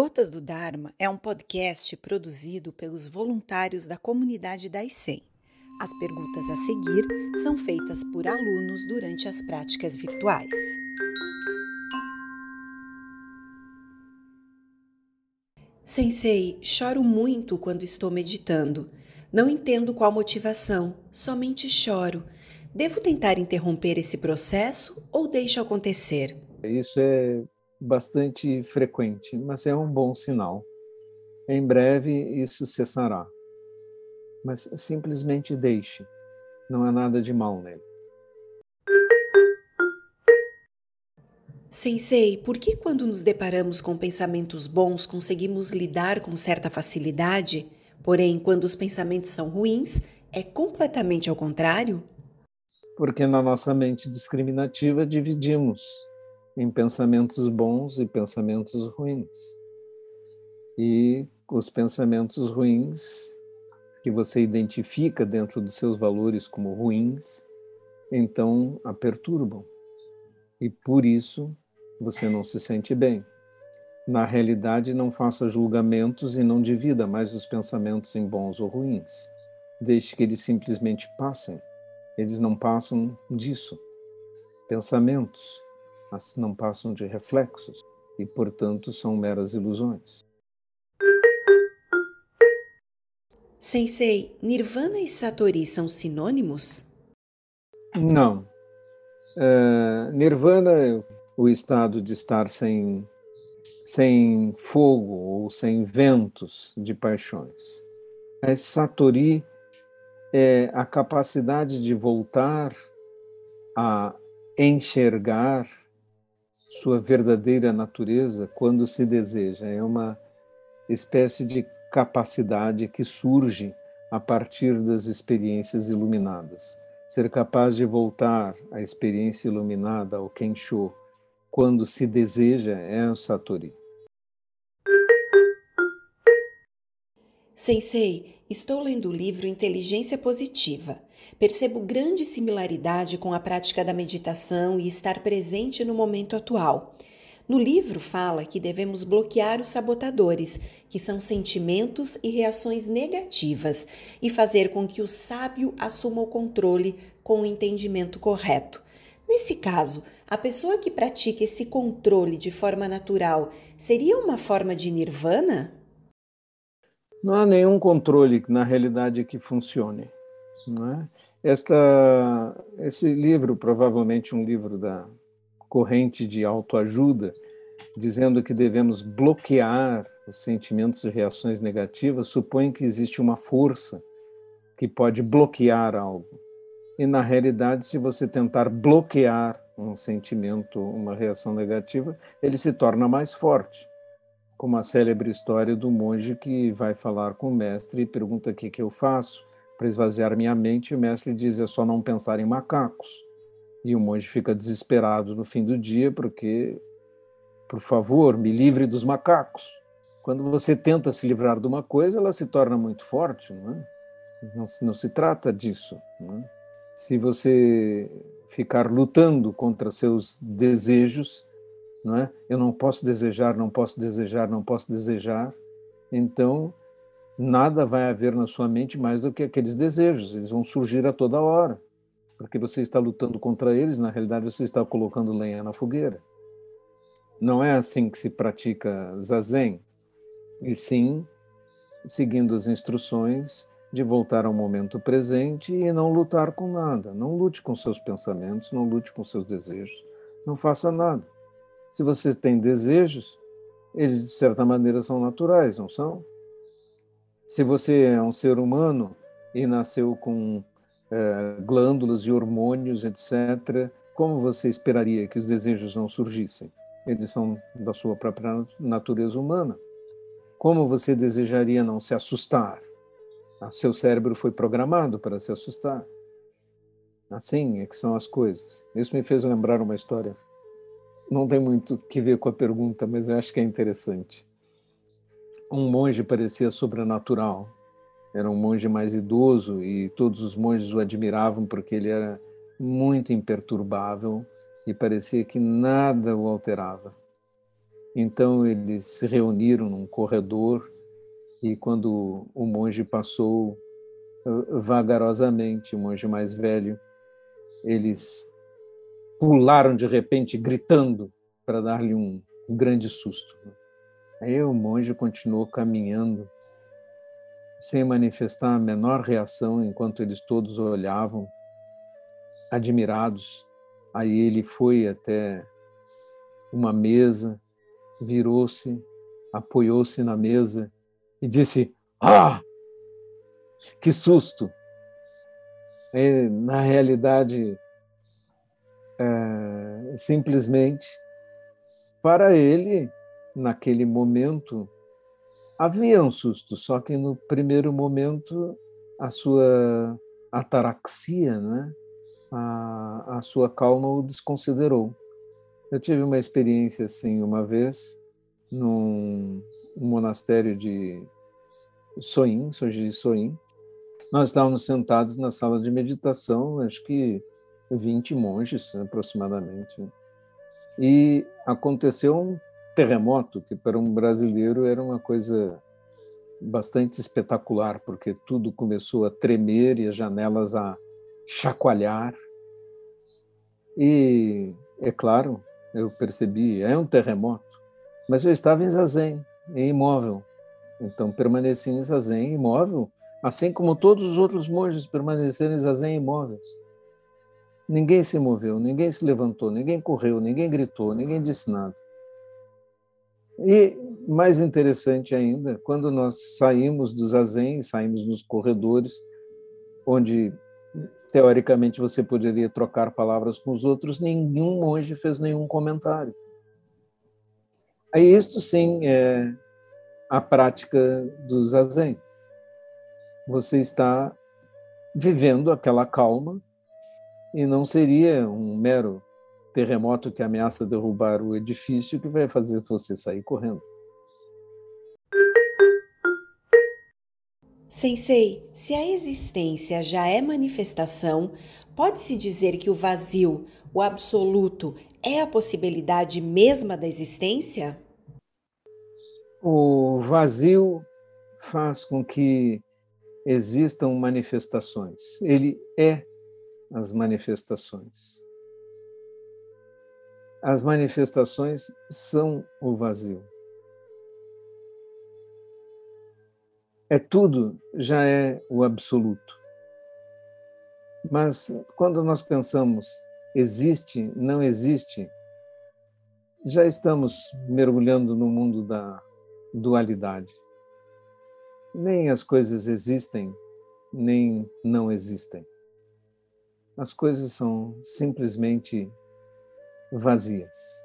Gotas do Dharma é um podcast produzido pelos voluntários da comunidade da ICEM. As perguntas a seguir são feitas por alunos durante as práticas virtuais. Sensei, choro muito quando estou meditando. Não entendo qual motivação, somente choro. Devo tentar interromper esse processo ou deixo acontecer? Isso é bastante frequente, mas é um bom sinal. Em breve isso cessará. Mas simplesmente deixe, não há nada de mal nele. Sensei, por que quando nos deparamos com pensamentos bons conseguimos lidar com certa facilidade, porém quando os pensamentos são ruins é completamente ao contrário? Porque na nossa mente discriminativa dividimos em pensamentos bons e pensamentos ruins. E os pensamentos ruins que você identifica dentro dos seus valores como ruins, então a perturbam. E por isso você não se sente bem. Na realidade, não faça julgamentos e não divida mais os pensamentos em bons ou ruins. Deixe que eles simplesmente passem. Eles não passam disso. Pensamentos, mas não passam de reflexos e, portanto, são meras ilusões. Sensei, Nirvana e Satori são sinônimos? Não. Uh, nirvana é o estado de estar sem, sem fogo ou sem ventos de paixões. A Satori é a capacidade de voltar a enxergar sua verdadeira natureza quando se deseja. É uma espécie de capacidade que surge a partir das experiências iluminadas. Ser capaz de voltar à experiência iluminada, ao Kensho, quando se deseja, é o Satori. Sensei, estou lendo o livro Inteligência Positiva. Percebo grande similaridade com a prática da meditação e estar presente no momento atual. No livro fala que devemos bloquear os sabotadores, que são sentimentos e reações negativas, e fazer com que o sábio assuma o controle com o entendimento correto. Nesse caso, a pessoa que pratica esse controle de forma natural seria uma forma de nirvana? Não há nenhum controle na realidade que funcione. Não é? Esta, esse livro, provavelmente um livro da corrente de autoajuda, dizendo que devemos bloquear os sentimentos e reações negativas, supõe que existe uma força que pode bloquear algo. E na realidade, se você tentar bloquear um sentimento, uma reação negativa, ele se torna mais forte como a célebre história do monge que vai falar com o mestre e pergunta o que, que eu faço para esvaziar minha mente, e o mestre diz: é só não pensar em macacos. E o monge fica desesperado no fim do dia, porque, por favor, me livre dos macacos. Quando você tenta se livrar de uma coisa, ela se torna muito forte, não é? Não, não se trata disso. É? Se você ficar lutando contra seus desejos, não é? Eu não posso desejar, não posso desejar, não posso desejar. Então, nada vai haver na sua mente mais do que aqueles desejos, eles vão surgir a toda hora. Porque você está lutando contra eles, na realidade você está colocando lenha na fogueira. Não é assim que se pratica zazen, e sim seguindo as instruções de voltar ao momento presente e não lutar com nada. Não lute com seus pensamentos, não lute com seus desejos, não faça nada. Se você tem desejos, eles de certa maneira são naturais, não são? Se você é um ser humano e nasceu com é, glândulas e hormônios, etc., como você esperaria que os desejos não surgissem? Eles são da sua própria natureza humana. Como você desejaria não se assustar? O seu cérebro foi programado para se assustar. Assim é que são as coisas. Isso me fez lembrar uma história não tem muito que ver com a pergunta, mas eu acho que é interessante. Um monge parecia sobrenatural. Era um monge mais idoso e todos os monges o admiravam porque ele era muito imperturbável e parecia que nada o alterava. Então eles se reuniram num corredor e quando o monge passou eh, vagarosamente, o monge mais velho, eles pularam de repente, gritando, para dar-lhe um, grande susto. Aí o monge continuou caminhando, sem manifestar a menor reação, enquanto eles todos olhavam, admirados. Aí ele foi até uma mesa, virou-se, apoiou-se na mesa e disse: Ah, que susto! Na realidade, é, simplesmente, para ele, naquele momento, havia um susto, só que no primeiro momento a sua ataraxia, né? a, a sua calma o desconsiderou. Eu tive uma experiência assim uma vez num monastério de Soin, Soji de Soin. Nós estávamos sentados na sala de meditação, acho que 20 monges aproximadamente. E aconteceu um terremoto, que para um brasileiro era uma coisa bastante espetacular, porque tudo começou a tremer e as janelas a chacoalhar. E, é claro, eu percebi, é um terremoto, mas eu estava em zazen, em imóvel. Então permaneci em zazen imóvel, assim como todos os outros monges permaneceram em zazen imóveis. Ninguém se moveu, ninguém se levantou, ninguém correu, ninguém gritou, ninguém disse nada. E mais interessante ainda, quando nós saímos do zazen, saímos nos corredores, onde teoricamente você poderia trocar palavras com os outros, nenhum monge fez nenhum comentário. Aí isto sim é a prática do zazen. Você está vivendo aquela calma e não seria um mero terremoto que ameaça derrubar o edifício que vai fazer você sair correndo. Sensei, se a existência já é manifestação, pode-se dizer que o vazio, o absoluto, é a possibilidade mesma da existência? O vazio faz com que existam manifestações. Ele é as manifestações. As manifestações são o vazio. É tudo, já é o absoluto. Mas quando nós pensamos existe, não existe, já estamos mergulhando no mundo da dualidade. Nem as coisas existem, nem não existem. As coisas são simplesmente vazias.